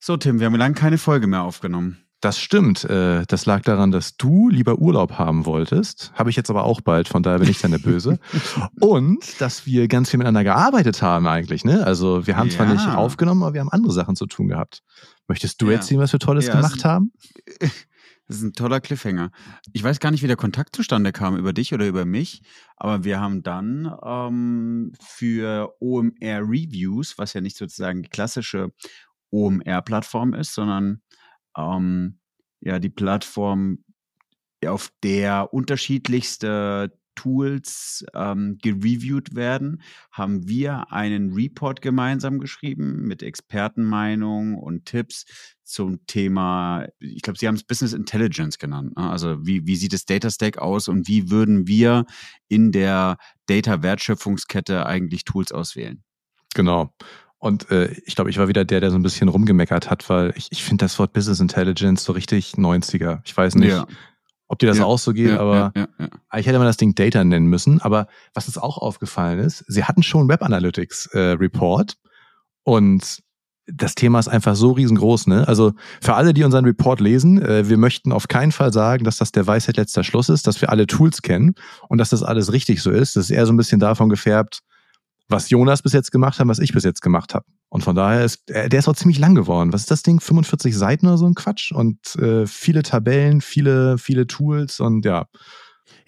So, Tim, wir haben lange keine Folge mehr aufgenommen. Das stimmt. Äh, das lag daran, dass du lieber Urlaub haben wolltest. Habe ich jetzt aber auch bald, von daher bin ich dann der Böse. Und dass wir ganz viel miteinander gearbeitet haben eigentlich. Ne? Also wir haben ja. zwar nicht aufgenommen, aber wir haben andere Sachen zu tun gehabt. Möchtest du ja. erzählen, was wir Tolles ja, gemacht haben? Das ist ein toller Cliffhanger. Ich weiß gar nicht, wie der Kontakt zustande kam, über dich oder über mich, aber wir haben dann ähm, für OMR Reviews, was ja nicht sozusagen die klassische OMR-Plattform ist, sondern ähm, ja die Plattform, auf der unterschiedlichste Tools ähm, gereviewt werden, haben wir einen Report gemeinsam geschrieben mit Expertenmeinungen und Tipps zum Thema, ich glaube, Sie haben es Business Intelligence genannt. Ne? Also wie, wie sieht das Data Stack aus und wie würden wir in der Data-Wertschöpfungskette eigentlich Tools auswählen? Genau. Und äh, ich glaube, ich war wieder der, der so ein bisschen rumgemeckert hat, weil ich, ich finde das Wort Business Intelligence so richtig 90er. Ich weiß nicht, ja. ob dir das ja. auch so geht, ja, aber ich hätte mal das Ding Data nennen müssen. Aber was uns auch aufgefallen ist, sie hatten schon Web Analytics äh, Report und das Thema ist einfach so riesengroß, ne? Also für alle, die unseren Report lesen, äh, wir möchten auf keinen Fall sagen, dass das der Weisheit letzter Schluss ist, dass wir alle Tools kennen und dass das alles richtig so ist. Das ist eher so ein bisschen davon gefärbt, was Jonas bis jetzt gemacht hat, was ich bis jetzt gemacht habe. Und von daher ist, äh, der ist auch ziemlich lang geworden. Was ist das Ding? 45 Seiten oder so ein Quatsch? Und äh, viele Tabellen, viele, viele Tools und ja.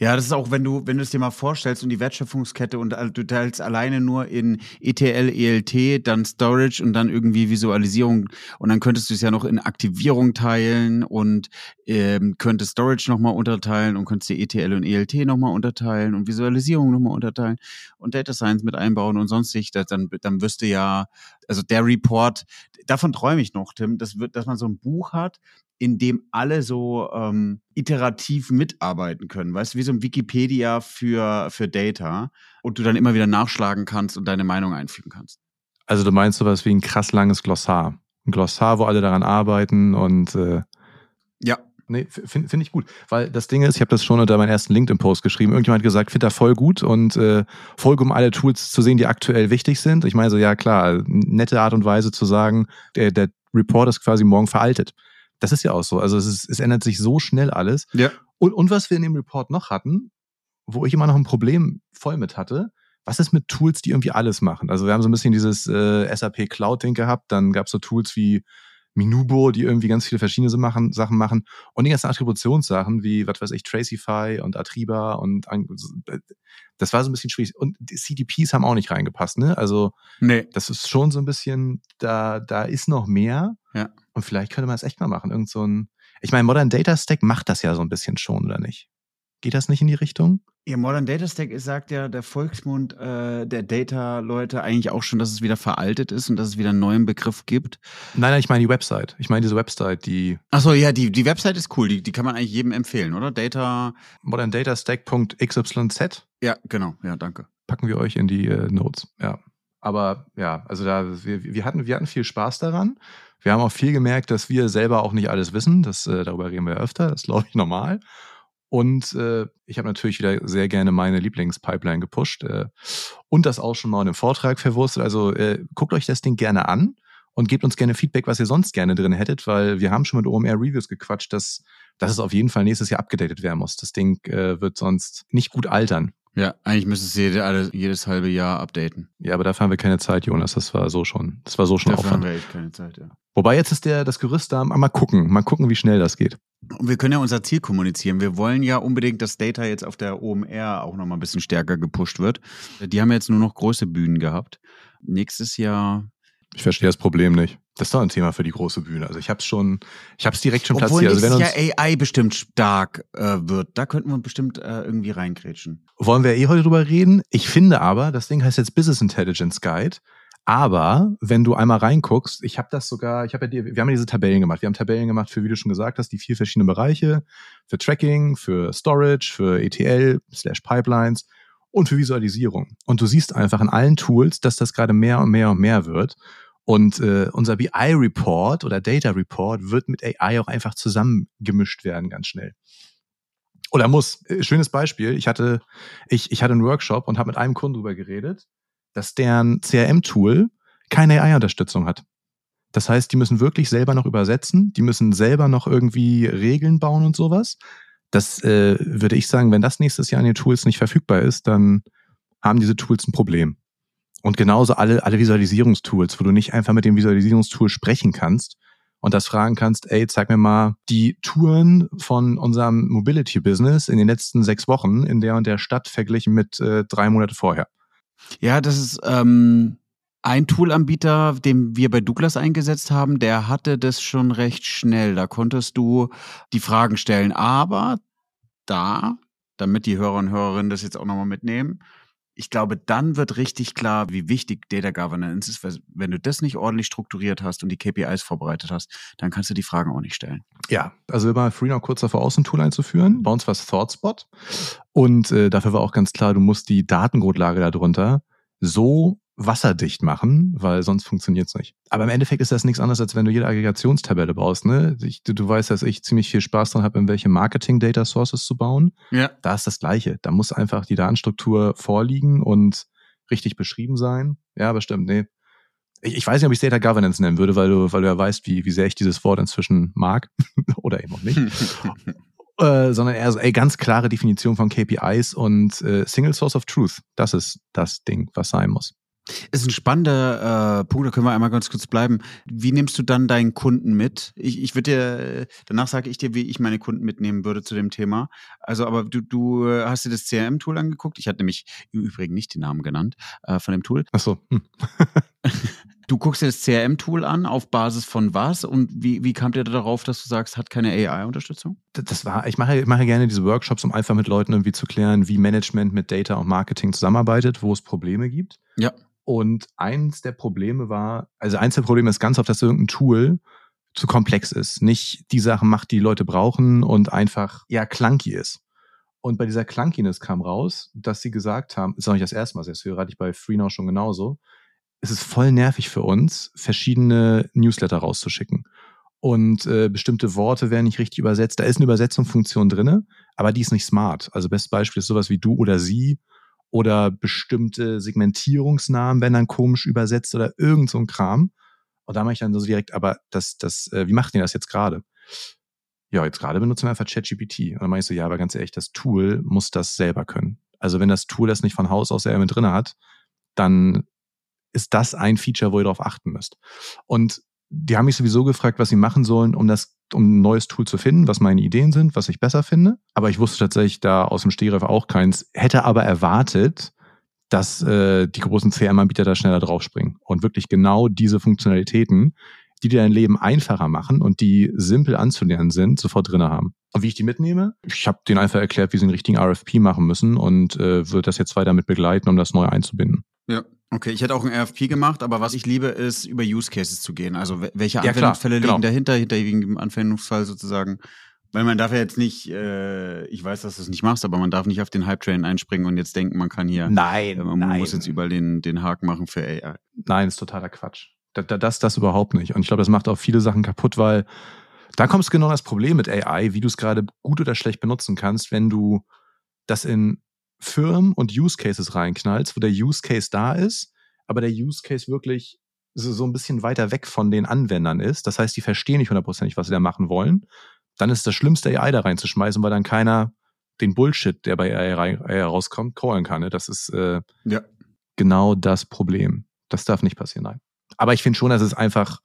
Ja, das ist auch, wenn du, wenn du es dir mal vorstellst und die Wertschöpfungskette und du teilst alleine nur in ETL, ELT, dann Storage und dann irgendwie Visualisierung und dann könntest du es ja noch in Aktivierung teilen und ähm, könntest Storage nochmal unterteilen und könntest die ETL und ELT nochmal unterteilen und Visualisierung nochmal unterteilen und Data Science mit einbauen und sonstig, dann, dann wirst du ja, also der Report, davon träume ich noch, Tim, das wird, dass man so ein Buch hat, in dem alle so ähm, iterativ mitarbeiten können. Weißt du, wie so ein Wikipedia für, für Data und du dann immer wieder nachschlagen kannst und deine Meinung einfügen kannst. Also du meinst sowas wie ein krass langes Glossar. Ein Glossar, wo alle daran arbeiten und äh ja. Nee, finde find ich gut. Weil das Ding ist, ich habe das schon unter meinem ersten LinkedIn-Post geschrieben. Irgendjemand hat gesagt, finde da voll gut und äh, folge, um alle Tools zu sehen, die aktuell wichtig sind. Ich meine so, ja klar, nette Art und Weise zu sagen, der, der Report ist quasi morgen veraltet. Das ist ja auch so. Also es, ist, es ändert sich so schnell alles. Ja. Und, und was wir in dem Report noch hatten, wo ich immer noch ein Problem voll mit hatte, was ist mit Tools, die irgendwie alles machen? Also wir haben so ein bisschen dieses äh, SAP Cloud-Ding gehabt, dann gab es so Tools wie Minubo, die irgendwie ganz viele verschiedene machen, Sachen machen und die ganzen Attributionssachen wie, was weiß ich, Tracify und Atriba und das war so ein bisschen schwierig. Und die CDPs haben auch nicht reingepasst, ne? Also nee. das ist schon so ein bisschen, da, da ist noch mehr. Ja. Und vielleicht könnte man das echt mal machen. Irgend so ein, ich meine, Modern Data Stack macht das ja so ein bisschen schon, oder nicht? Geht das nicht in die Richtung? Ja, Modern Data Stack sagt ja der Volksmund äh, der Data-Leute eigentlich auch schon, dass es wieder veraltet ist und dass es wieder einen neuen Begriff gibt. Nein, nein, ich meine die Website. Ich meine diese Website, die. Achso, ja, die, die Website ist cool. Die, die kann man eigentlich jedem empfehlen, oder? Data. moderndatastack.xyz. Ja, genau. Ja, danke. Packen wir euch in die äh, Notes. Ja. Aber ja, also da, wir, wir, hatten, wir hatten viel Spaß daran. Wir haben auch viel gemerkt, dass wir selber auch nicht alles wissen. Das, äh, darüber reden wir öfter. Das ist, glaube ich, normal. Und äh, ich habe natürlich wieder sehr gerne meine Lieblingspipeline gepusht äh, und das auch schon mal in einem Vortrag verwurstet. Also äh, guckt euch das Ding gerne an und gebt uns gerne Feedback, was ihr sonst gerne drin hättet, weil wir haben schon mit OMR Reviews gequatscht, dass, dass es auf jeden Fall nächstes Jahr abgedatet werden muss. Das Ding äh, wird sonst nicht gut altern. Ja, eigentlich müsste es jede, alle, jedes halbe Jahr updaten. Ja, aber dafür haben wir keine Zeit, Jonas. Das war so schon, das war so schon dafür Aufwand. haben wir echt keine Zeit, ja. Wobei jetzt ist der, das Gerüst da, mal gucken, mal gucken, wie schnell das geht. Und wir können ja unser Ziel kommunizieren. Wir wollen ja unbedingt, dass Data jetzt auf der OMR auch nochmal ein bisschen stärker gepusht wird. Die haben jetzt nur noch große Bühnen gehabt. Nächstes Jahr ich verstehe das Problem nicht. Das ist doch ein Thema für die große Bühne. Also ich habe es schon, ich habe es direkt schon Obwohl platziert. Also wenn uns ja AI bestimmt stark äh, wird, da könnten wir bestimmt äh, irgendwie reingrätschen. Wollen wir eh heute drüber reden? Ich finde aber, das Ding heißt jetzt Business Intelligence Guide. Aber wenn du einmal reinguckst, ich habe das sogar, ich habe ja, wir haben ja diese Tabellen gemacht. Wir haben Tabellen gemacht für, wie du schon gesagt hast, die vier verschiedenen Bereiche: für Tracking, für Storage, für ETL slash Pipelines und für Visualisierung. Und du siehst einfach in allen Tools, dass das gerade mehr und mehr und mehr wird. Und äh, unser BI-Report oder Data Report wird mit AI auch einfach zusammengemischt werden, ganz schnell. Oder muss. Äh, schönes Beispiel. Ich hatte, ich, ich hatte einen Workshop und habe mit einem Kunden darüber geredet, dass deren CRM-Tool keine AI-Unterstützung hat. Das heißt, die müssen wirklich selber noch übersetzen, die müssen selber noch irgendwie Regeln bauen und sowas. Das äh, würde ich sagen, wenn das nächstes Jahr in den Tools nicht verfügbar ist, dann haben diese Tools ein Problem. Und genauso alle, alle Visualisierungstools, wo du nicht einfach mit dem Visualisierungstool sprechen kannst und das fragen kannst, ey, zeig mir mal die Touren von unserem Mobility-Business in den letzten sechs Wochen in der und der Stadt verglichen mit äh, drei Monate vorher. Ja, das ist ähm, ein Toolanbieter, den wir bei Douglas eingesetzt haben, der hatte das schon recht schnell. Da konntest du die Fragen stellen. Aber da, damit die Hörer und Hörerinnen das jetzt auch nochmal mitnehmen, ich glaube, dann wird richtig klar, wie wichtig Data Governance ist. Wenn du das nicht ordentlich strukturiert hast und die KPIs vorbereitet hast, dann kannst du die Fragen auch nicht stellen. Ja, also wir waren Free kurz davor aus, ein Tool einzuführen. Bei uns war es ThoughtSpot. Und äh, dafür war auch ganz klar, du musst die Datengrundlage darunter so wasserdicht machen, weil sonst funktioniert's nicht. Aber im Endeffekt ist das nichts anderes, als wenn du jede Aggregationstabelle baust. Ne? Ich, du, du weißt, dass ich ziemlich viel Spaß dran habe, in welche Marketing-Data-Sources zu bauen. Ja. Da ist das Gleiche. Da muss einfach die Datenstruktur vorliegen und richtig beschrieben sein. Ja, bestimmt. Nee. Ich, ich weiß nicht, ob ich Data Governance nennen würde, weil du, weil du ja weißt, wie, wie sehr ich dieses Wort inzwischen mag. Oder eben auch nicht. Äh, sondern eher so, ey, ganz klare Definition von KPIs und äh, Single Source of Truth. Das ist das Ding, was sein muss. Ist ein spannender äh, Punkt, da können wir einmal ganz kurz bleiben. Wie nimmst du dann deinen Kunden mit? Ich, ich würde dir, danach sage ich dir, wie ich meine Kunden mitnehmen würde zu dem Thema. Also, aber du, du hast dir das CRM-Tool angeguckt. Ich hatte nämlich im Übrigen nicht den Namen genannt äh, von dem Tool. Ach so. Hm. du guckst dir das CRM-Tool an, auf Basis von was? Und wie, wie kam dir darauf, dass du sagst, hat keine AI-Unterstützung? Das war, ich mache, ich mache gerne diese Workshops, um einfach mit Leuten irgendwie zu klären, wie Management mit Data und Marketing zusammenarbeitet, wo es Probleme gibt. Ja. Und eins der Probleme war, also eins der Probleme ist ganz oft, dass irgendein Tool zu komplex ist, nicht die Sachen macht, die, Leute brauchen und einfach ja clunky ist. Und bei dieser Clunkiness kam raus, dass sie gesagt haben, ist auch nicht das erste Mal, das höre ich bei FreeNow schon genauso, es ist voll nervig für uns, verschiedene Newsletter rauszuschicken. Und äh, bestimmte Worte werden nicht richtig übersetzt. Da ist eine Übersetzungsfunktion drinne, aber die ist nicht smart. Also bestes Beispiel ist sowas wie du oder sie oder bestimmte Segmentierungsnamen werden dann komisch übersetzt oder irgend so ein Kram. Und da mache ich dann so direkt, aber das, das, äh, wie macht ihr das jetzt gerade? Ja, jetzt gerade benutzen wir einfach ChatGPT. Und dann mache ich so, ja, aber ganz ehrlich, das Tool muss das selber können. Also wenn das Tool das nicht von Haus aus selber mit drin hat, dann ist das ein Feature, wo ihr darauf achten müsst. Und die haben mich sowieso gefragt, was sie machen sollen, um das, um ein neues Tool zu finden, was meine Ideen sind, was ich besser finde. Aber ich wusste tatsächlich da aus dem Stehgreif auch keins, hätte aber erwartet, dass äh, die großen CRM-Anbieter da schneller draufspringen und wirklich genau diese Funktionalitäten, die dir dein Leben einfacher machen und die simpel anzulernen sind, sofort drinne haben. Und wie ich die mitnehme? Ich habe denen einfach erklärt, wie sie einen richtigen RFP machen müssen und äh, würde das jetzt weiter mit begleiten, um das neu einzubinden. Ja, Okay, ich hätte auch ein RFP gemacht, aber was ich liebe, ist über Use Cases zu gehen. Also welche Anwendungsfälle ja, klar, liegen genau. dahinter, hinter jedem Anwendungsfall sozusagen. Weil man darf ja jetzt nicht, äh, ich weiß, dass du es nicht machst, aber man darf nicht auf den Hype-Train einspringen und jetzt denken, man kann hier, nein, äh, man nein. muss jetzt überall den, den Haken machen für AI. Nein, ist totaler Quatsch. Das, das, das überhaupt nicht. Und ich glaube, das macht auch viele Sachen kaputt, weil da kommt es genau das Problem mit AI, wie du es gerade gut oder schlecht benutzen kannst, wenn du das in Firmen und Use Cases reinknallst, wo der Use Case da ist, aber der Use Case wirklich so, so ein bisschen weiter weg von den Anwendern ist. Das heißt, die verstehen nicht hundertprozentig, was sie da machen wollen. Dann ist das Schlimmste, AI da reinzuschmeißen, weil dann keiner den Bullshit, der bei AI, AI rauskommt, callen kann. Ne? Das ist äh, ja. genau das Problem. Das darf nicht passieren, nein. Aber ich finde schon, dass es einfach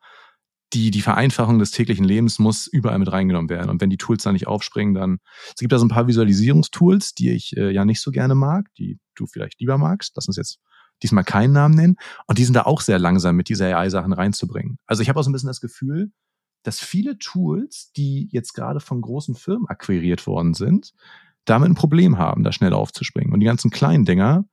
die, die Vereinfachung des täglichen Lebens muss überall mit reingenommen werden. Und wenn die Tools da nicht aufspringen, dann es gibt da so ein paar Visualisierungstools, die ich äh, ja nicht so gerne mag, die du vielleicht lieber magst. Lass uns jetzt diesmal keinen Namen nennen. Und die sind da auch sehr langsam mit dieser AI-Sachen reinzubringen. Also ich habe auch so ein bisschen das Gefühl, dass viele Tools, die jetzt gerade von großen Firmen akquiriert worden sind, damit ein Problem haben, da schnell aufzuspringen. Und die ganzen kleinen Dinger,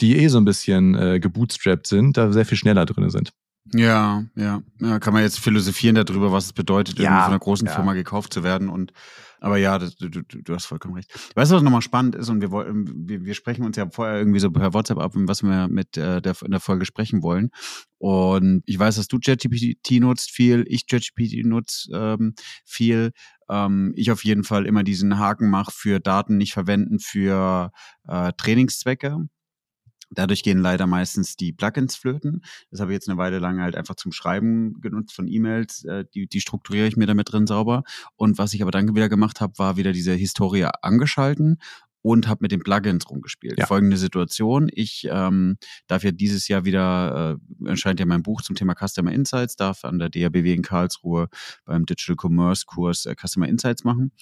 die eh so ein bisschen äh, gebootstrapped sind, da sehr viel schneller drin sind. Ja, ja, ja, kann man jetzt philosophieren darüber, was es bedeutet, ja, irgendwie von einer großen ja. Firma gekauft zu werden. Und aber ja, das, du, du, du hast vollkommen recht. Weißt du, was nochmal spannend ist? Und wir, wir, wir sprechen uns ja vorher irgendwie so per WhatsApp ab, was wir mit äh, der, in der Folge sprechen wollen. Und ich weiß, dass du ChatGPT nutzt viel, ich ChatGPT nutze ähm, viel. Ähm, ich auf jeden Fall immer diesen Haken mache für Daten nicht verwenden für äh, Trainingszwecke Dadurch gehen leider meistens die Plugins flöten. Das habe ich jetzt eine Weile lang halt einfach zum Schreiben genutzt von E-Mails. Äh, die, die strukturiere ich mir damit drin sauber. Und was ich aber dann wieder gemacht habe, war wieder diese Historie angeschalten und habe mit den Plugins rumgespielt. Ja. Folgende Situation, ich ähm, darf ja dieses Jahr wieder, äh, erscheint ja mein Buch zum Thema Customer Insights, darf an der DABW in Karlsruhe beim Digital Commerce Kurs äh, Customer Insights machen.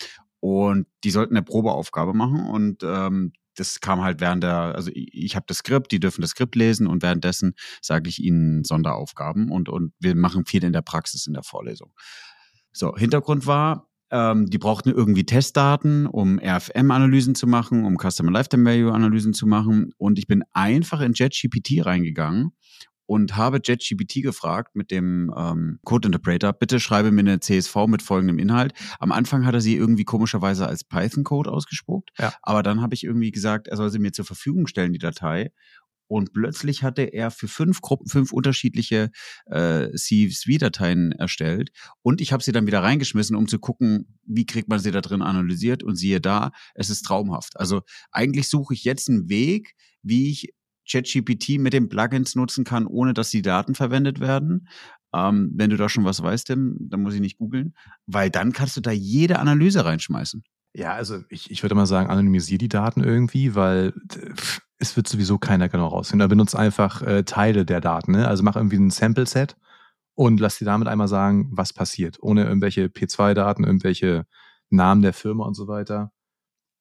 Und die sollten eine Probeaufgabe machen und ähm, das kam halt während der, also ich, ich habe das Skript, die dürfen das Skript lesen und währenddessen sage ich ihnen Sonderaufgaben und, und wir machen viel in der Praxis in der Vorlesung. So, Hintergrund war, ähm, die brauchten irgendwie Testdaten, um RFM-Analysen zu machen, um Customer Lifetime Value-Analysen zu machen. Und ich bin einfach in JetGPT reingegangen und habe JetGPT gefragt mit dem ähm, Code Interpreter, bitte schreibe mir eine CSV mit folgendem Inhalt. Am Anfang hat er sie irgendwie komischerweise als Python-Code ausgespuckt, ja. aber dann habe ich irgendwie gesagt, er soll sie mir zur Verfügung stellen, die Datei. Und plötzlich hatte er für fünf Gruppen, fünf unterschiedliche äh, CSV-Dateien erstellt. Und ich habe sie dann wieder reingeschmissen, um zu gucken, wie kriegt man sie da drin analysiert. Und siehe da, es ist traumhaft. Also eigentlich suche ich jetzt einen Weg, wie ich ChatGPT mit den Plugins nutzen kann, ohne dass die Daten verwendet werden. Ähm, wenn du da schon was weißt, Tim, dann muss ich nicht googeln, weil dann kannst du da jede Analyse reinschmeißen. Ja, also ich, ich würde mal sagen, anonymisier die Daten irgendwie, weil es wird sowieso keiner genau rausfinden. Da benutzt einfach äh, Teile der Daten. Ne? Also mach irgendwie ein Sample-Set und lass dir damit einmal sagen, was passiert, ohne irgendwelche P2-Daten, irgendwelche Namen der Firma und so weiter.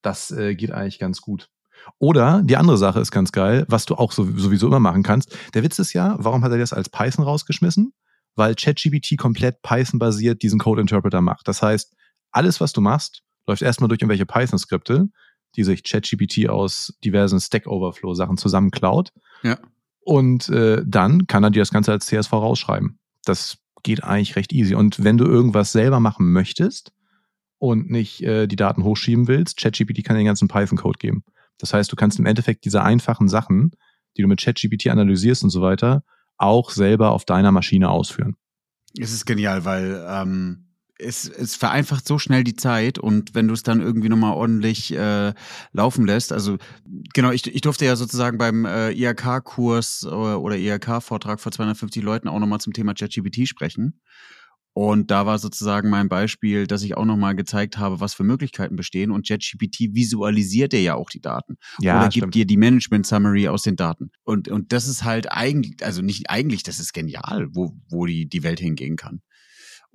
Das äh, geht eigentlich ganz gut. Oder die andere Sache ist ganz geil, was du auch sowieso immer machen kannst. Der Witz ist ja, warum hat er das als Python rausgeschmissen? Weil ChatGPT komplett Python-basiert diesen Code-Interpreter macht. Das heißt, alles, was du machst, läuft erstmal durch irgendwelche Python-Skripte, die sich ChatGPT aus diversen Stack Overflow-Sachen zusammenklaut. Ja. Und äh, dann kann er dir das Ganze als CSV rausschreiben. Das geht eigentlich recht easy. Und wenn du irgendwas selber machen möchtest und nicht äh, die Daten hochschieben willst, ChatGPT kann dir den ganzen Python-Code geben. Das heißt, du kannst im Endeffekt diese einfachen Sachen, die du mit ChatGPT analysierst und so weiter, auch selber auf deiner Maschine ausführen. Es ist genial, weil ähm, es, es vereinfacht so schnell die Zeit und wenn du es dann irgendwie nochmal ordentlich äh, laufen lässt, also genau, ich, ich durfte ja sozusagen beim äh, IHK-Kurs oder, oder IHK-Vortrag vor 250 Leuten auch nochmal zum Thema ChatGPT sprechen. Und da war sozusagen mein Beispiel, dass ich auch nochmal gezeigt habe, was für Möglichkeiten bestehen. Und JetGPT visualisiert dir ja auch die Daten. Ja, Oder gibt dir die Management Summary aus den Daten. Und, und das ist halt eigentlich, also nicht eigentlich, das ist genial, wo, wo die, die Welt hingehen kann.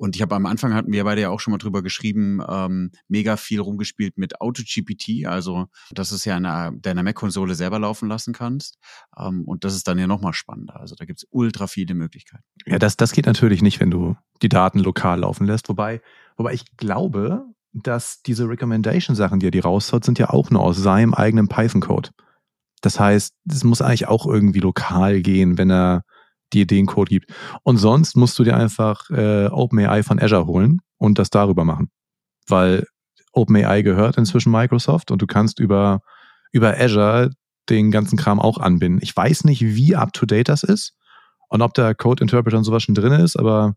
Und ich habe am Anfang hatten wir beide ja auch schon mal drüber geschrieben, ähm, mega viel rumgespielt mit AutoGPT, also dass es ja in deiner Mac-Konsole selber laufen lassen kannst. Ähm, und das ist dann ja nochmal spannender. Also da gibt's ultra viele Möglichkeiten. Ja, das, das geht natürlich nicht, wenn du die Daten lokal laufen lässt. Wobei, wobei ich glaube, dass diese Recommendation-Sachen, die er die raushaut, sind ja auch nur aus seinem eigenen Python-Code. Das heißt, es muss eigentlich auch irgendwie lokal gehen, wenn er die den Code gibt. Und sonst musst du dir einfach äh, OpenAI von Azure holen und das darüber machen. Weil OpenAI gehört inzwischen Microsoft und du kannst über, über Azure den ganzen Kram auch anbinden. Ich weiß nicht, wie up-to-date das ist und ob der Code Interpreter und sowas schon drin ist, aber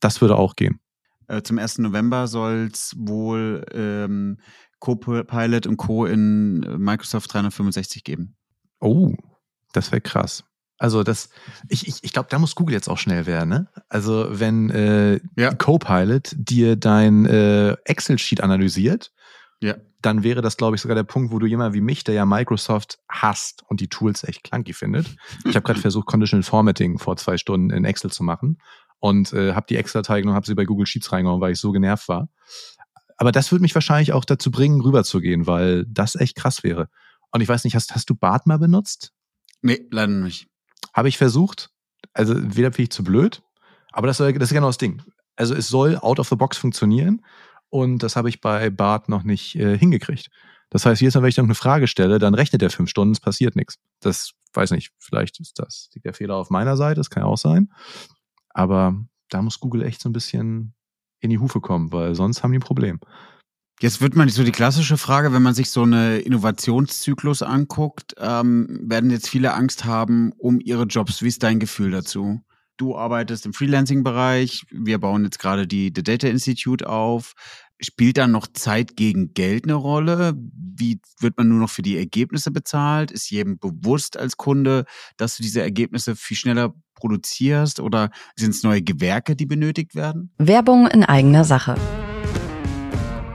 das würde auch gehen. Äh, zum 1. November soll es wohl ähm, Copilot und Co. in Microsoft 365 geben. Oh, das wäre krass. Also das, ich, ich, ich glaube, da muss Google jetzt auch schnell werden. Ne? Also wenn äh, ja. Copilot dir dein äh, Excel-Sheet analysiert, ja. dann wäre das, glaube ich, sogar der Punkt, wo du jemand wie mich, der ja Microsoft hasst und die Tools echt clunky findet. Ich habe gerade versucht, Conditional Formatting vor zwei Stunden in Excel zu machen und äh, habe die Excel-Datei genommen, habe sie bei Google Sheets reingehauen, weil ich so genervt war. Aber das würde mich wahrscheinlich auch dazu bringen, rüberzugehen, weil das echt krass wäre. Und ich weiß nicht, hast, hast du Bart mal benutzt? Nee, leider nicht. Habe ich versucht. Also weder bin ich zu blöd, aber das, das ist genau das Ding. Also es soll out of the box funktionieren und das habe ich bei Bart noch nicht äh, hingekriegt. Das heißt, jedes Mal, wenn ich dann eine Frage stelle, dann rechnet er fünf Stunden, es passiert nichts. Das weiß nicht, vielleicht ist das liegt der Fehler auf meiner Seite, das kann ja auch sein. Aber da muss Google echt so ein bisschen in die Hufe kommen, weil sonst haben die ein Problem. Jetzt wird man so die klassische Frage, wenn man sich so eine Innovationszyklus anguckt, ähm, werden jetzt viele Angst haben um ihre Jobs. Wie ist dein Gefühl dazu? du arbeitest im Freelancing-Bereich, wir bauen jetzt gerade die The Data Institute auf. Spielt dann noch Zeit gegen Geld eine Rolle? Wie wird man nur noch für die Ergebnisse bezahlt? Ist jedem bewusst als Kunde, dass du diese Ergebnisse viel schneller produzierst oder sind es neue Gewerke, die benötigt werden? Werbung in eigener Sache.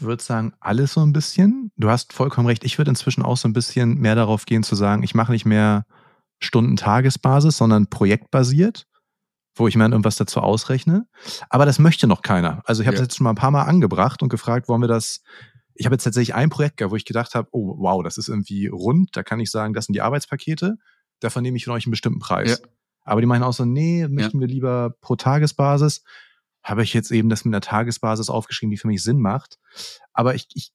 würde sagen, alles so ein bisschen. Du hast vollkommen recht. Ich würde inzwischen auch so ein bisschen mehr darauf gehen zu sagen, ich mache nicht mehr Stunden-Tagesbasis, sondern projektbasiert, wo ich mir dann irgendwas dazu ausrechne. Aber das möchte noch keiner. Also ich habe ja. das jetzt schon mal ein paar Mal angebracht und gefragt, wollen wir das ich habe jetzt tatsächlich ein Projekt gehabt, wo ich gedacht habe, oh wow, das ist irgendwie rund, da kann ich sagen, das sind die Arbeitspakete, davon nehme ich von euch einen bestimmten Preis. Ja. Aber die meinen auch so, nee, möchten ja. wir lieber pro Tagesbasis habe ich jetzt eben das mit einer Tagesbasis aufgeschrieben, die für mich Sinn macht. Aber ich, ich,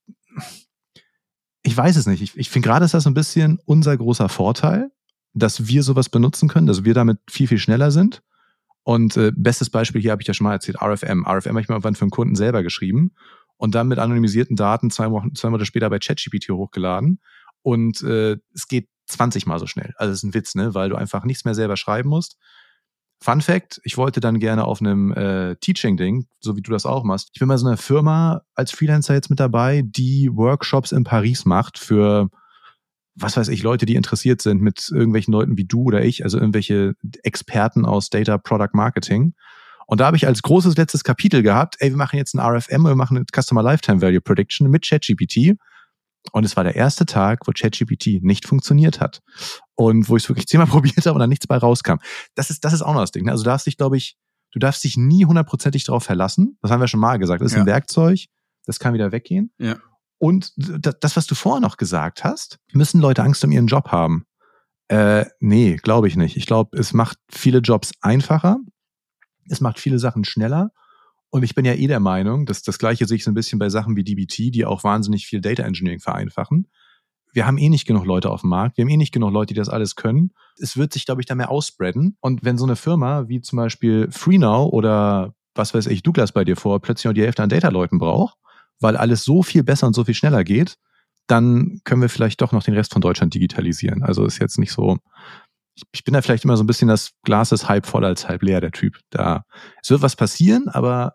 ich weiß es nicht. Ich, ich finde gerade ist das ein bisschen unser großer Vorteil, dass wir sowas benutzen können, dass wir damit viel, viel schneller sind. Und äh, bestes Beispiel hier habe ich ja schon mal erzählt, RFM. RFM habe ich mal irgendwann für einen Kunden selber geschrieben und dann mit anonymisierten Daten zwei, Wochen, zwei Monate später bei ChatGPT hochgeladen. Und äh, es geht 20 mal so schnell. Also das ist ein Witz, ne? Weil du einfach nichts mehr selber schreiben musst, Fun Fact, ich wollte dann gerne auf einem äh, Teaching-Ding, so wie du das auch machst. Ich bin bei so einer Firma als Freelancer jetzt mit dabei, die Workshops in Paris macht für, was weiß ich, Leute, die interessiert sind mit irgendwelchen Leuten wie du oder ich, also irgendwelche Experten aus Data Product Marketing. Und da habe ich als großes letztes Kapitel gehabt, ey, wir machen jetzt ein RFM, wir machen eine Customer Lifetime Value Prediction mit ChatGPT. Und es war der erste Tag, wo ChatGPT nicht funktioniert hat. Und wo ich es wirklich zehnmal probiert habe und dann nichts bei rauskam. Das ist, das ist auch noch das Ding. Ne? Also du darfst dich, glaube ich, du darfst dich nie hundertprozentig darauf verlassen. Das haben wir schon mal gesagt. Das ist ja. ein Werkzeug, das kann wieder weggehen. Ja. Und das, was du vorher noch gesagt hast, müssen Leute Angst um ihren Job haben. Äh, nee, glaube ich nicht. Ich glaube, es macht viele Jobs einfacher. Es macht viele Sachen schneller. Und ich bin ja eh der Meinung, dass das Gleiche sehe ich so ein bisschen bei Sachen wie DBT, die auch wahnsinnig viel Data Engineering vereinfachen. Wir haben eh nicht genug Leute auf dem Markt, wir haben eh nicht genug Leute, die das alles können. Es wird sich, glaube ich, da mehr ausspreaden. Und wenn so eine Firma wie zum Beispiel FreeNow oder was weiß ich, Douglas bei dir vor, plötzlich noch die Hälfte an Data-Leuten braucht, weil alles so viel besser und so viel schneller geht, dann können wir vielleicht doch noch den Rest von Deutschland digitalisieren. Also ist jetzt nicht so, ich, bin da vielleicht immer so ein bisschen das Glas ist halb voll als halb leer, der Typ. Da, es wird was passieren, aber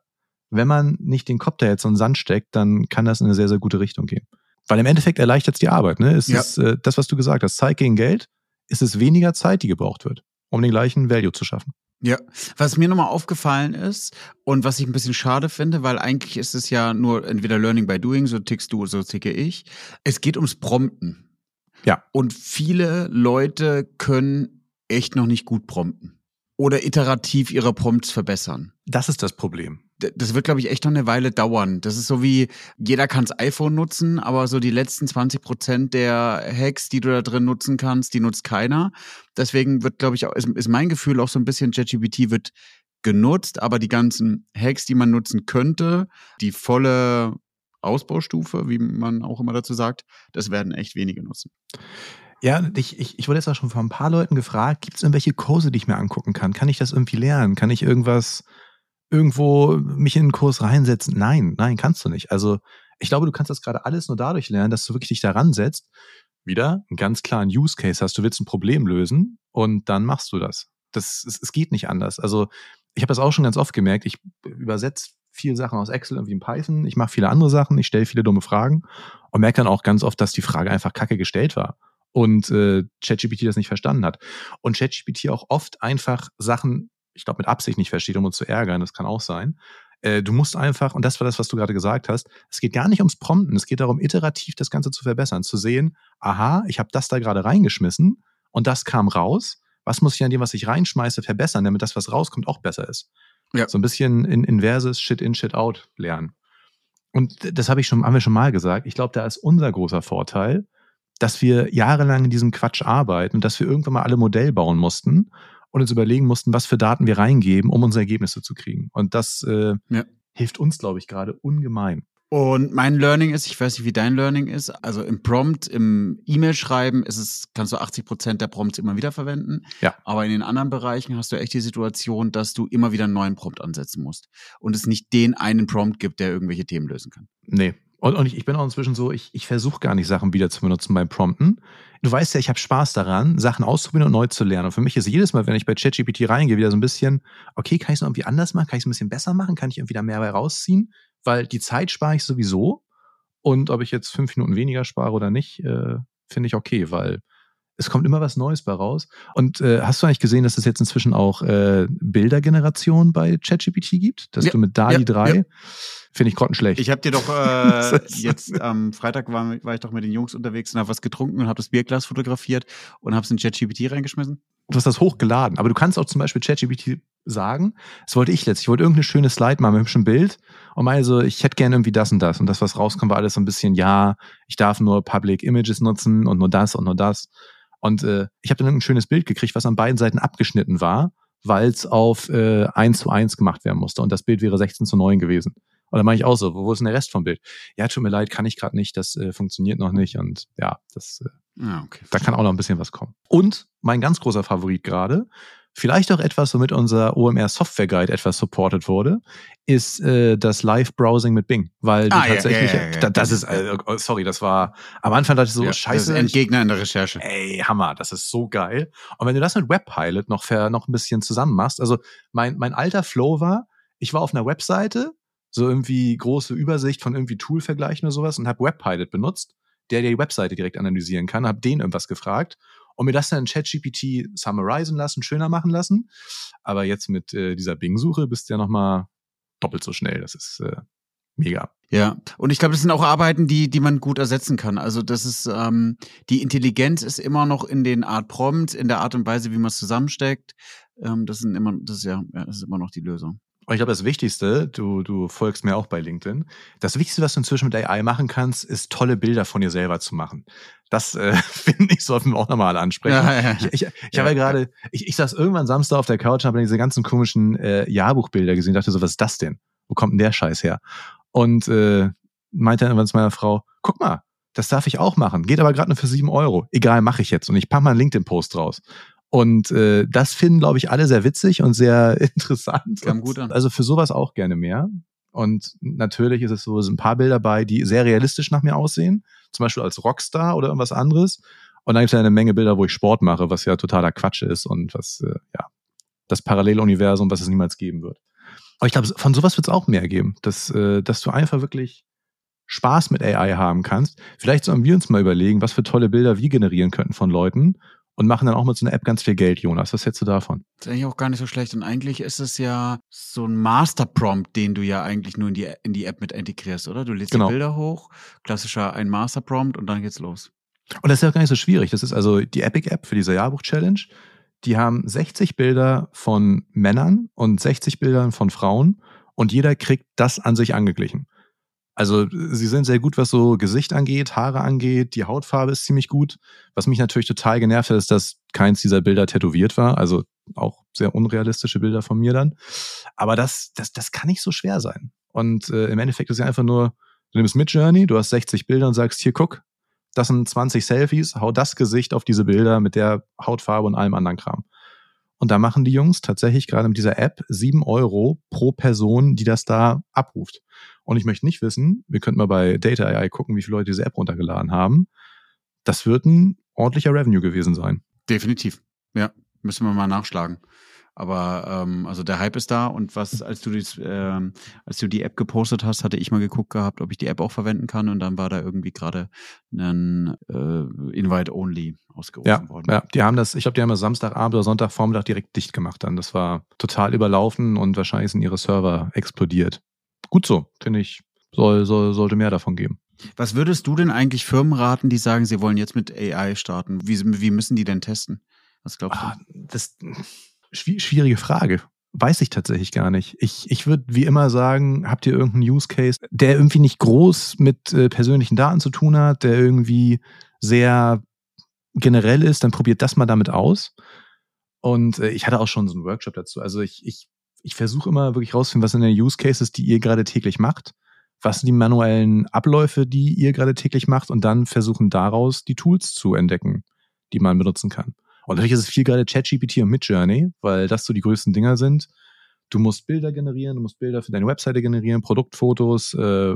wenn man nicht den Kopf da jetzt in den Sand steckt, dann kann das in eine sehr, sehr gute Richtung gehen. Weil im Endeffekt erleichtert es die Arbeit. Ne? Es ja. ist äh, das, was du gesagt hast, Zeit gegen Geld, ist es weniger Zeit, die gebraucht wird, um den gleichen Value zu schaffen. Ja, was mir nochmal aufgefallen ist und was ich ein bisschen schade finde, weil eigentlich ist es ja nur entweder Learning by Doing, so tickst du, so ticke ich. Es geht ums Prompten. Ja. Und viele Leute können echt noch nicht gut prompten oder iterativ ihre Prompts verbessern. Das ist das Problem das wird, glaube ich, echt noch eine Weile dauern. Das ist so wie, jeder kann das iPhone nutzen, aber so die letzten 20 Prozent der Hacks, die du da drin nutzen kannst, die nutzt keiner. Deswegen wird, glaube ich, auch, ist, ist mein Gefühl auch so ein bisschen, ChatGPT wird genutzt, aber die ganzen Hacks, die man nutzen könnte, die volle Ausbaustufe, wie man auch immer dazu sagt, das werden echt wenige nutzen. Ja, ich, ich, ich wurde jetzt auch schon von ein paar Leuten gefragt, gibt es irgendwelche Kurse, die ich mir angucken kann? Kann ich das irgendwie lernen? Kann ich irgendwas irgendwo mich in einen Kurs reinsetzen. Nein, nein, kannst du nicht. Also ich glaube, du kannst das gerade alles nur dadurch lernen, dass du wirklich dich daran setzt, wieder einen ganz klaren Use Case hast. Du willst ein Problem lösen und dann machst du das. Das es, es geht nicht anders. Also ich habe das auch schon ganz oft gemerkt. Ich übersetze viele Sachen aus Excel irgendwie in Python. Ich mache viele andere Sachen. Ich stelle viele dumme Fragen und merke dann auch ganz oft, dass die Frage einfach kacke gestellt war und äh, ChatGPT das nicht verstanden hat. Und ChatGPT auch oft einfach Sachen ich glaube, mit Absicht nicht versteht, um uns zu ärgern, das kann auch sein, Äh, du musst einfach, und das war das, was du gerade gesagt hast, es geht gar nicht ums Prompten, es geht darum, iterativ das Ganze zu verbessern, zu sehen, aha, ich habe das da gerade reingeschmissen und das kam raus. Was muss ich an dem, was ich reinschmeiße, verbessern, damit das, was rauskommt, auch besser ist? Ja. So ein bisschen in inverses Shit in, Shit out lernen. Und das habe ich schon, haben wir schon mal gesagt. Ich glaube, da ist unser großer Vorteil, dass wir jahrelang in diesem Quatsch arbeiten und dass wir irgendwann mal alle Modell bauen mussten und uns überlegen mussten, was für Daten wir reingeben, um unsere Ergebnisse zu kriegen. Und das äh, ja. hilft uns, glaube ich, gerade ungemein. Und mein Learning ist, ich weiß nicht, wie dein Learning ist, also im Prompt, im E-Mail-Schreiben ist es, kannst du 80 Prozent der Prompts immer wieder verwenden. Ja. Aber in den anderen Bereichen hast du echt die Situation, dass du immer wieder einen neuen Prompt ansetzen musst. Und es nicht den einen Prompt gibt, der irgendwelche Themen lösen kann. Nee, und, und ich, ich bin auch inzwischen so, ich, ich versuche gar nicht Sachen wieder zu benutzen beim Prompten. Du weißt ja, ich habe Spaß daran, Sachen auszuprobieren und neu zu lernen. Und für mich ist jedes Mal, wenn ich bei ChatGPT reingehe, wieder so ein bisschen, okay, kann ich es noch irgendwie anders machen? Kann ich es ein bisschen besser machen? Kann ich irgendwie da mehr bei rausziehen? Weil die Zeit spare ich sowieso. Und ob ich jetzt fünf Minuten weniger spare oder nicht, äh, finde ich okay, weil es kommt immer was Neues bei raus. Und äh, hast du eigentlich gesehen, dass es jetzt inzwischen auch äh, Bildergeneration bei ChatGPT gibt? Dass ja, du mit DALI ja, 3, ja. finde ich grottenschlecht. Ich habe dir doch äh, jetzt am Freitag war, war ich doch mit den Jungs unterwegs und habe was getrunken und habe das Bierglas fotografiert und habe es in ChatGPT reingeschmissen. Du hast das hochgeladen, aber du kannst auch zum Beispiel ChatGPT sagen, das wollte ich letztlich, ich wollte irgendeine schöne Slide machen mit einem hübschen Bild und meine so, ich hätte gerne irgendwie das und das und das, was rauskommt, war alles so ein bisschen, ja, ich darf nur Public Images nutzen und nur das und nur das. Und äh, ich habe dann ein schönes Bild gekriegt, was an beiden Seiten abgeschnitten war, weil es auf äh, 1 zu 1 gemacht werden musste. Und das Bild wäre 16 zu 9 gewesen. Und dann ich auch so, wo ist denn der Rest vom Bild? Ja, tut mir leid, kann ich gerade nicht, das äh, funktioniert noch nicht. Und ja, das, äh, ah, okay. da kann auch noch ein bisschen was kommen. Und mein ganz großer Favorit gerade, Vielleicht auch etwas, womit unser OMR Software Guide etwas supported wurde, ist äh, das Live-Browsing mit Bing. Weil die ah, tatsächlich, ja, ja, ja, das ist, oh, sorry, das war, am Anfang dachte ich so, scheiße. Das ist Endgegner in der Recherche. Ey, Hammer, das ist so geil. Und wenn du das mit Webpilot noch, für, noch ein bisschen zusammen machst, also mein, mein alter Flow war, ich war auf einer Webseite, so irgendwie große Übersicht von irgendwie Tool-Vergleichen oder sowas und habe Webpilot benutzt, der die Webseite direkt analysieren kann, habe den irgendwas gefragt und mir das dann in ChatGPT summarisen lassen, schöner machen lassen. Aber jetzt mit äh, dieser Bing-Suche bist du ja nochmal doppelt so schnell. Das ist äh, mega. Ja, und ich glaube, das sind auch Arbeiten, die, die man gut ersetzen kann. Also das ist, ähm, die Intelligenz ist immer noch in den Art Prompt, in der Art und Weise, wie man es zusammensteckt. Ähm, das sind immer, das ist ja, ja, das ist immer noch die Lösung. Und ich glaube, das Wichtigste, du, du folgst mir auch bei LinkedIn, das Wichtigste, was du inzwischen mit AI machen kannst, ist tolle Bilder von dir selber zu machen. Das äh, finde ich, sollten wir auch nochmal ansprechen. Ja, ja, Ich, ich, ich ja, habe ja gerade, ich, ich saß irgendwann Samstag auf der Couch und habe diese ganzen komischen äh, Jahrbuchbilder gesehen und dachte so, was ist das denn? Wo kommt denn der Scheiß her? Und äh, meinte dann irgendwann zu meiner Frau, guck mal, das darf ich auch machen. Geht aber gerade nur für sieben Euro. Egal, mache ich jetzt. Und ich pack mal einen LinkedIn-Post raus. Und äh, das finden, glaube ich, alle sehr witzig und sehr interessant. Kam gut an. Also für sowas auch gerne mehr. Und natürlich ist es so, sind ein paar Bilder bei, die sehr realistisch nach mir aussehen. Zum Beispiel als Rockstar oder irgendwas anderes. Und dann gibt es ja eine Menge Bilder, wo ich Sport mache, was ja totaler Quatsch ist und was, äh, ja, das Paralleluniversum, was es niemals geben wird. Aber ich glaube, von sowas wird es auch mehr geben, dass, äh, dass du einfach wirklich Spaß mit AI haben kannst. Vielleicht sollen wir uns mal überlegen, was für tolle Bilder wir generieren könnten von Leuten und machen dann auch mit so einer App ganz viel Geld, Jonas. Was hältst du davon? Das ist eigentlich auch gar nicht so schlecht. Und eigentlich ist es ja so ein Master-Prompt, den du ja eigentlich nur in die, in die App mit integrierst, oder? Du lädst genau. die Bilder hoch, klassischer ein Master-Prompt und dann geht's los. Und das ist ja gar nicht so schwierig. Das ist also die Epic-App für diese Jahrbuch-Challenge. Die haben 60 Bilder von Männern und 60 Bilder von Frauen und jeder kriegt das an sich angeglichen. Also sie sind sehr gut, was so Gesicht angeht, Haare angeht, die Hautfarbe ist ziemlich gut. Was mich natürlich total genervt hat, ist, dass keins dieser Bilder tätowiert war. Also auch sehr unrealistische Bilder von mir dann. Aber das, das, das kann nicht so schwer sein. Und äh, im Endeffekt ist ja einfach nur, du nimmst mit Journey, du hast 60 Bilder und sagst, hier guck, das sind 20 Selfies, hau das Gesicht auf diese Bilder mit der Hautfarbe und allem anderen Kram. Und da machen die Jungs tatsächlich gerade mit dieser App sieben Euro pro Person, die das da abruft. Und ich möchte nicht wissen, wir könnten mal bei Data AI gucken, wie viele Leute diese App runtergeladen haben. Das wird ein ordentlicher Revenue gewesen sein. Definitiv. Ja, müssen wir mal nachschlagen. Aber ähm, also der Hype ist da und was, als du dies, ähm, als du die App gepostet hast, hatte ich mal geguckt gehabt, ob ich die App auch verwenden kann und dann war da irgendwie gerade ein äh, Invite-Only ausgerufen ja, worden. Ja, die haben das, ich glaube, die haben das Samstagabend oder Sonntagvormittag direkt dicht gemacht dann. Das war total überlaufen und wahrscheinlich sind ihre Server explodiert. gut so, finde ich. Soll, soll, sollte mehr davon geben. Was würdest du denn eigentlich Firmen raten, die sagen, sie wollen jetzt mit AI starten? Wie, wie müssen die denn testen? Was glaubst du? Ah, das schwierige Frage. Weiß ich tatsächlich gar nicht. Ich, ich würde wie immer sagen, habt ihr irgendeinen Use Case, der irgendwie nicht groß mit äh, persönlichen Daten zu tun hat, der irgendwie sehr generell ist, dann probiert das mal damit aus. Und äh, ich hatte auch schon so einen Workshop dazu. Also ich, ich, ich versuche immer wirklich rauszufinden, was sind denn Use Cases, die ihr gerade täglich macht was sind die manuellen Abläufe, die ihr gerade täglich macht und dann versuchen daraus die Tools zu entdecken, die man benutzen kann. Und natürlich ist es viel gerade ChatGPT und Midjourney, weil das so die größten Dinger sind. Du musst Bilder generieren, du musst Bilder für deine Webseite generieren, Produktfotos, äh,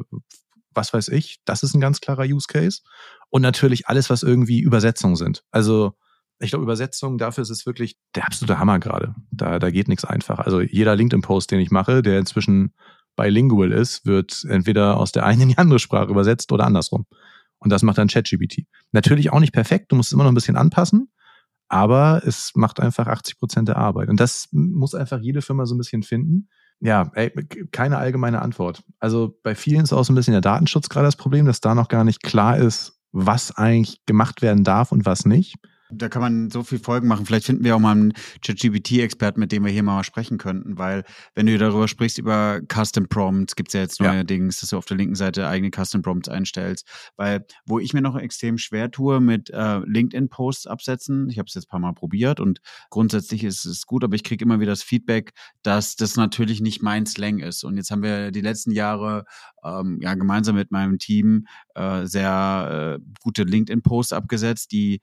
was weiß ich. Das ist ein ganz klarer Use Case. Und natürlich alles, was irgendwie Übersetzungen sind. Also ich glaube, Übersetzungen, dafür ist es wirklich der absolute Hammer gerade. Da, da geht nichts einfach. Also jeder LinkedIn-Post, den ich mache, der inzwischen bilingual ist, wird entweder aus der einen in die andere Sprache übersetzt oder andersrum. Und das macht dann ChatGPT. Natürlich auch nicht perfekt, du musst es immer noch ein bisschen anpassen, aber es macht einfach 80 Prozent der Arbeit. Und das muss einfach jede Firma so ein bisschen finden. Ja, ey, keine allgemeine Antwort. Also bei vielen ist auch so ein bisschen der Datenschutz gerade das Problem, dass da noch gar nicht klar ist, was eigentlich gemacht werden darf und was nicht. Da kann man so viel Folgen machen. Vielleicht finden wir auch mal einen ChatGPT-Experten, mit dem wir hier mal sprechen könnten, weil wenn du darüber sprichst, über Custom Prompts, gibt es ja jetzt neuerdings, ja. dass du auf der linken Seite eigene Custom Prompts einstellst. Weil, wo ich mir noch extrem schwer tue mit äh, LinkedIn-Posts absetzen, ich habe es jetzt ein paar Mal probiert und grundsätzlich ist es gut, aber ich kriege immer wieder das Feedback, dass das natürlich nicht mein Slang ist. Und jetzt haben wir die letzten Jahre ähm, ja gemeinsam mit meinem Team äh, sehr äh, gute LinkedIn-Posts abgesetzt, die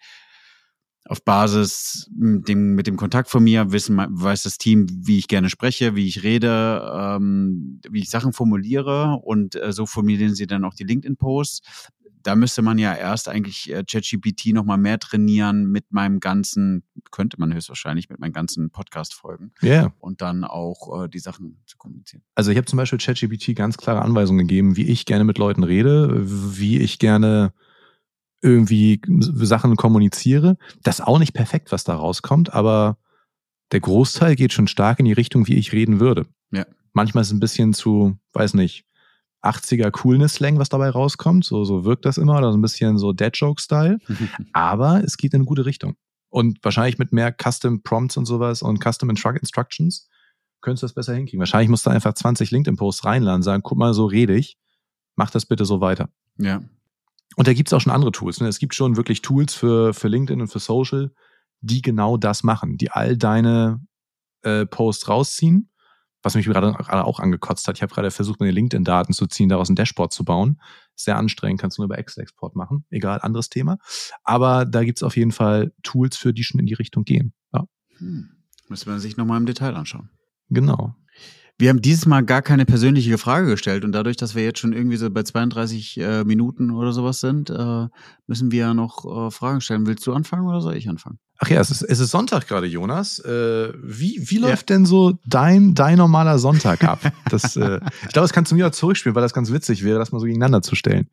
auf Basis mit dem, mit dem Kontakt von mir wissen, weiß das Team, wie ich gerne spreche, wie ich rede, ähm, wie ich Sachen formuliere und äh, so formulieren sie dann auch die LinkedIn-Posts. Da müsste man ja erst eigentlich äh, ChatGPT noch mal mehr trainieren mit meinem ganzen, könnte man höchstwahrscheinlich mit meinen ganzen Podcast-Folgen. Ja. Yeah. Und dann auch äh, die Sachen zu kommunizieren. Also ich habe zum Beispiel ChatGPT ganz klare Anweisungen gegeben, wie ich gerne mit Leuten rede, wie ich gerne irgendwie Sachen kommuniziere. Das ist auch nicht perfekt, was da rauskommt, aber der Großteil geht schon stark in die Richtung, wie ich reden würde. Ja. Manchmal ist es ein bisschen zu, weiß nicht, 80er Coolness-Slang, was dabei rauskommt. So, so wirkt das immer, oder so ein bisschen so Dead-Joke-Style. aber es geht in eine gute Richtung. Und wahrscheinlich mit mehr Custom Prompts und sowas und Custom Instructions könntest du das besser hinkriegen. Wahrscheinlich musst du einfach 20 LinkedIn-Posts reinladen, sagen, guck mal, so rede ich, mach das bitte so weiter. Ja. Und da gibt es auch schon andere Tools. Ne? Es gibt schon wirklich Tools für, für LinkedIn und für Social, die genau das machen, die all deine äh, Posts rausziehen. Was mich gerade, gerade auch angekotzt hat. Ich habe gerade versucht, meine LinkedIn-Daten zu ziehen, daraus ein Dashboard zu bauen. Sehr anstrengend, kannst du nur über Excel-Export machen. Egal, anderes Thema. Aber da gibt es auf jeden Fall Tools für, die schon in die Richtung gehen. Ja. Hm. Müssen wir sich nochmal im Detail anschauen. Genau. Wir haben dieses Mal gar keine persönliche Frage gestellt und dadurch, dass wir jetzt schon irgendwie so bei 32 äh, Minuten oder sowas sind, äh, müssen wir ja noch äh, Fragen stellen. Willst du anfangen oder soll ich anfangen? Ach ja, es ist, es ist Sonntag gerade, Jonas. Äh, wie wie läuft ja. denn so dein, dein normaler Sonntag ab? Das, äh, ich glaube, das kannst du mir auch zurückspielen, weil das ganz witzig wäre, das mal so gegeneinander zu stellen.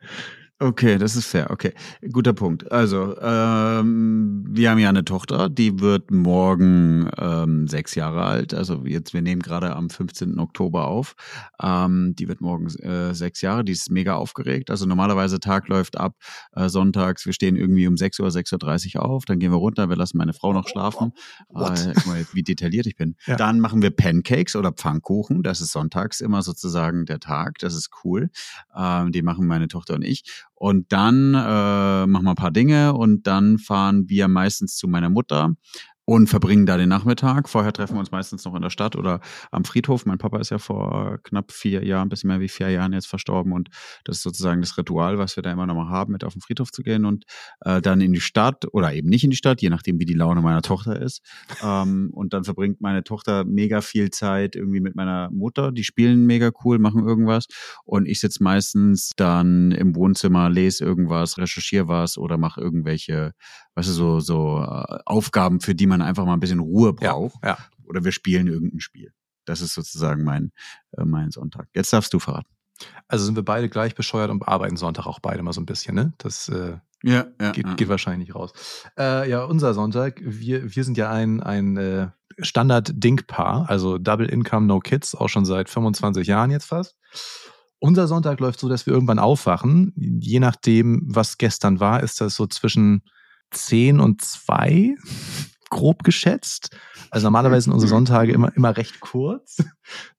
Okay, das ist fair. Okay, guter Punkt. Also, ähm, wir haben ja eine Tochter, die wird morgen ähm, sechs Jahre alt. Also jetzt, wir nehmen gerade am 15. Oktober auf. Ähm, die wird morgen äh, sechs Jahre. Die ist mega aufgeregt. Also normalerweise Tag läuft ab äh, sonntags. Wir stehen irgendwie um 6 Uhr, 6.30 Uhr auf. Dann gehen wir runter. Wir lassen meine Frau noch schlafen. Äh, guck mal, wie detailliert ich bin. Ja. Dann machen wir Pancakes oder Pfannkuchen. Das ist sonntags immer sozusagen der Tag. Das ist cool. Ähm, die machen meine Tochter und ich. Und dann äh, machen wir ein paar Dinge und dann fahren wir meistens zu meiner Mutter und verbringen da den Nachmittag. Vorher treffen wir uns meistens noch in der Stadt oder am Friedhof. Mein Papa ist ja vor knapp vier Jahren, ein bisschen mehr wie vier Jahren jetzt verstorben und das ist sozusagen das Ritual, was wir da immer noch mal haben, mit auf den Friedhof zu gehen und äh, dann in die Stadt oder eben nicht in die Stadt, je nachdem, wie die Laune meiner Tochter ist. Ähm, und dann verbringt meine Tochter mega viel Zeit irgendwie mit meiner Mutter. Die spielen mega cool, machen irgendwas und ich sitze meistens dann im Wohnzimmer, lese irgendwas, recherchiere was oder mache irgendwelche weißt du, so, so äh, Aufgaben, für die man einfach mal ein bisschen Ruhe braucht. Ja, ja. Oder wir spielen irgendein Spiel. Das ist sozusagen mein, äh, mein Sonntag. Jetzt darfst du verraten. Also sind wir beide gleich bescheuert und arbeiten Sonntag auch beide mal so ein bisschen, ne? Das, äh Ja, ja, geht, ja. geht wahrscheinlich nicht raus. Äh, ja, unser Sonntag, wir, wir sind ja ein, ein äh, Standard-Dink-Paar, also Double Income, No Kids, auch schon seit 25 Jahren jetzt fast. Unser Sonntag läuft so, dass wir irgendwann aufwachen. Je nachdem, was gestern war, ist das so zwischen 10 und 2, grob geschätzt. Also normalerweise sind unsere Sonntage immer, immer recht kurz.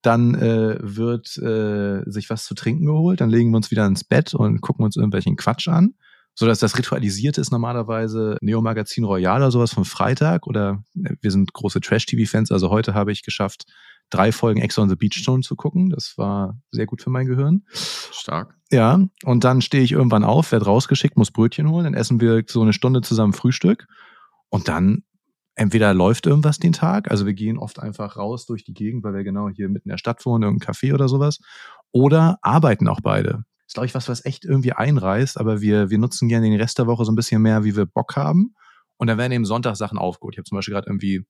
Dann äh, wird äh, sich was zu trinken geholt, dann legen wir uns wieder ins Bett und gucken uns irgendwelchen Quatsch an. So dass das Ritualisierte ist normalerweise Neo Magazin Royal oder sowas vom Freitag oder äh, wir sind große Trash-TV-Fans. Also heute habe ich geschafft, drei Folgen Ex on the Beach Stone zu gucken. Das war sehr gut für mein Gehirn. Stark. Ja, und dann stehe ich irgendwann auf, werde rausgeschickt, muss Brötchen holen, dann essen wir so eine Stunde zusammen Frühstück und dann entweder läuft irgendwas den Tag, also wir gehen oft einfach raus durch die Gegend, weil wir genau hier mitten in der Stadt wohnen, irgendein Café oder sowas, oder arbeiten auch beide. Ist, glaube ich, was, was echt irgendwie einreißt, aber wir, wir nutzen gerne den Rest der Woche so ein bisschen mehr, wie wir Bock haben. Und dann werden eben Sonntag Sachen aufgeholt. Ich habe zum Beispiel gerade irgendwie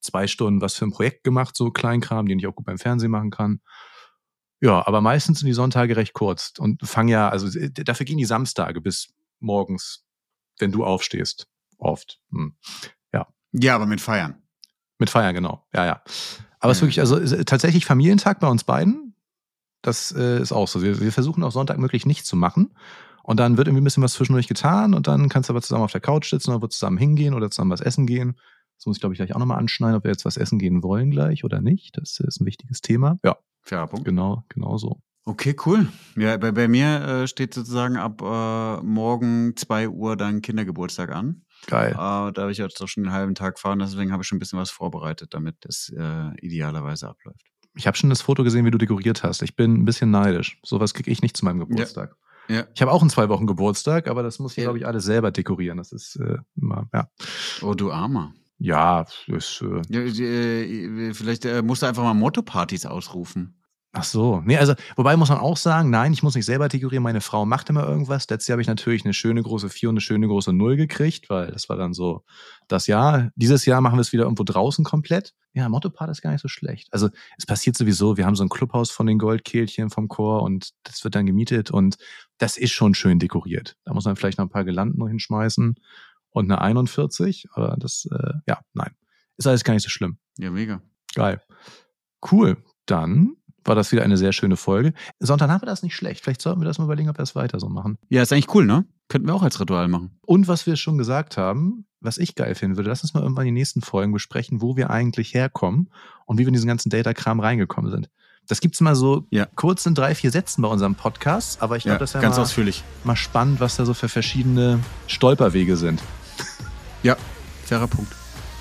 zwei Stunden was für ein Projekt gemacht, so Kleinkram, den ich auch gut beim Fernsehen machen kann. Ja, aber meistens sind die Sonntage recht kurz und fangen ja, also dafür gehen die Samstage bis morgens, wenn du aufstehst. Oft. Hm. Ja. Aber mit Feiern. Mit Feiern, genau. Ja, ja. Aber es ist wirklich, also ist tatsächlich Familientag bei uns beiden. Das äh, ist auch so. Wir, wir versuchen auch Sonntag möglich nichts zu machen. Und dann wird irgendwie ein bisschen was zwischendurch getan und dann kannst du aber zusammen auf der Couch sitzen oder wird zusammen hingehen oder zusammen was essen gehen. Das muss ich, glaube ich, gleich auch nochmal anschneiden, ob wir jetzt was essen gehen wollen gleich oder nicht. Das ist ein wichtiges Thema. Ja. Fairer Punkt. Genau, genau so. Okay, cool. Ja, bei, bei mir äh, steht sozusagen ab äh, morgen 2 Uhr dann Kindergeburtstag an. Geil. Äh, da habe ich jetzt doch schon einen halben Tag fahren, deswegen habe ich schon ein bisschen was vorbereitet, damit es äh, idealerweise abläuft. Ich habe schon das Foto gesehen, wie du dekoriert hast. Ich bin ein bisschen neidisch. Sowas kriege ich nicht zu meinem Geburtstag. Ja. Ja. Ich habe auch in zwei Wochen Geburtstag, aber das muss ich, ja. glaube ich, alles selber dekorieren. Das ist äh, immer, ja. Oh, du Armer. Ja, ist. Äh, ja, äh, vielleicht äh, musst du einfach mal Motto-Partys ausrufen. Ach so. Nee, also, wobei muss man auch sagen, nein, ich muss nicht selber dekorieren, meine Frau macht immer irgendwas. Letztes Jahr habe ich natürlich eine schöne große 4 und eine schöne große 0 gekriegt, weil das war dann so das Jahr. Dieses Jahr machen wir es wieder irgendwo draußen komplett. Ja, Motto-Part ist gar nicht so schlecht. Also, es passiert sowieso, wir haben so ein Clubhaus von den Goldkehlchen vom Chor und das wird dann gemietet und das ist schon schön dekoriert. Da muss man vielleicht noch ein paar Gelanden noch hinschmeißen und eine 41, aber das, äh, ja, nein. Ist alles gar nicht so schlimm. Ja, mega. Geil. Cool. Dann war das wieder eine sehr schöne Folge. Sonntag haben wir das nicht schlecht. Vielleicht sollten wir das mal überlegen, ob wir das weiter so machen. Ja, ist eigentlich cool, ne? Könnten wir auch als Ritual machen. Und was wir schon gesagt haben, was ich geil finden würde, lass uns mal irgendwann die nächsten Folgen besprechen, wo wir eigentlich herkommen und wie wir in diesen ganzen Data-Kram reingekommen sind. Das gibt's mal so ja. kurz in drei, vier Sätzen bei unserem Podcast, aber ich glaube, ja, das ist ja ganz mal, ausführlich. mal spannend, was da so für verschiedene Stolperwege sind. Ja, fairer Punkt.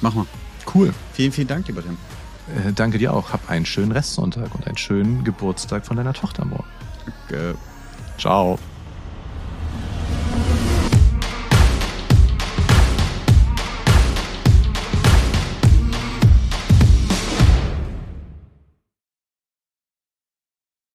Mach mal. Cool. Vielen, vielen Dank, lieber Tim. Äh, danke dir auch. Hab einen schönen Restsonntag und einen schönen Geburtstag von deiner Tochter morgen. Danke. Ciao.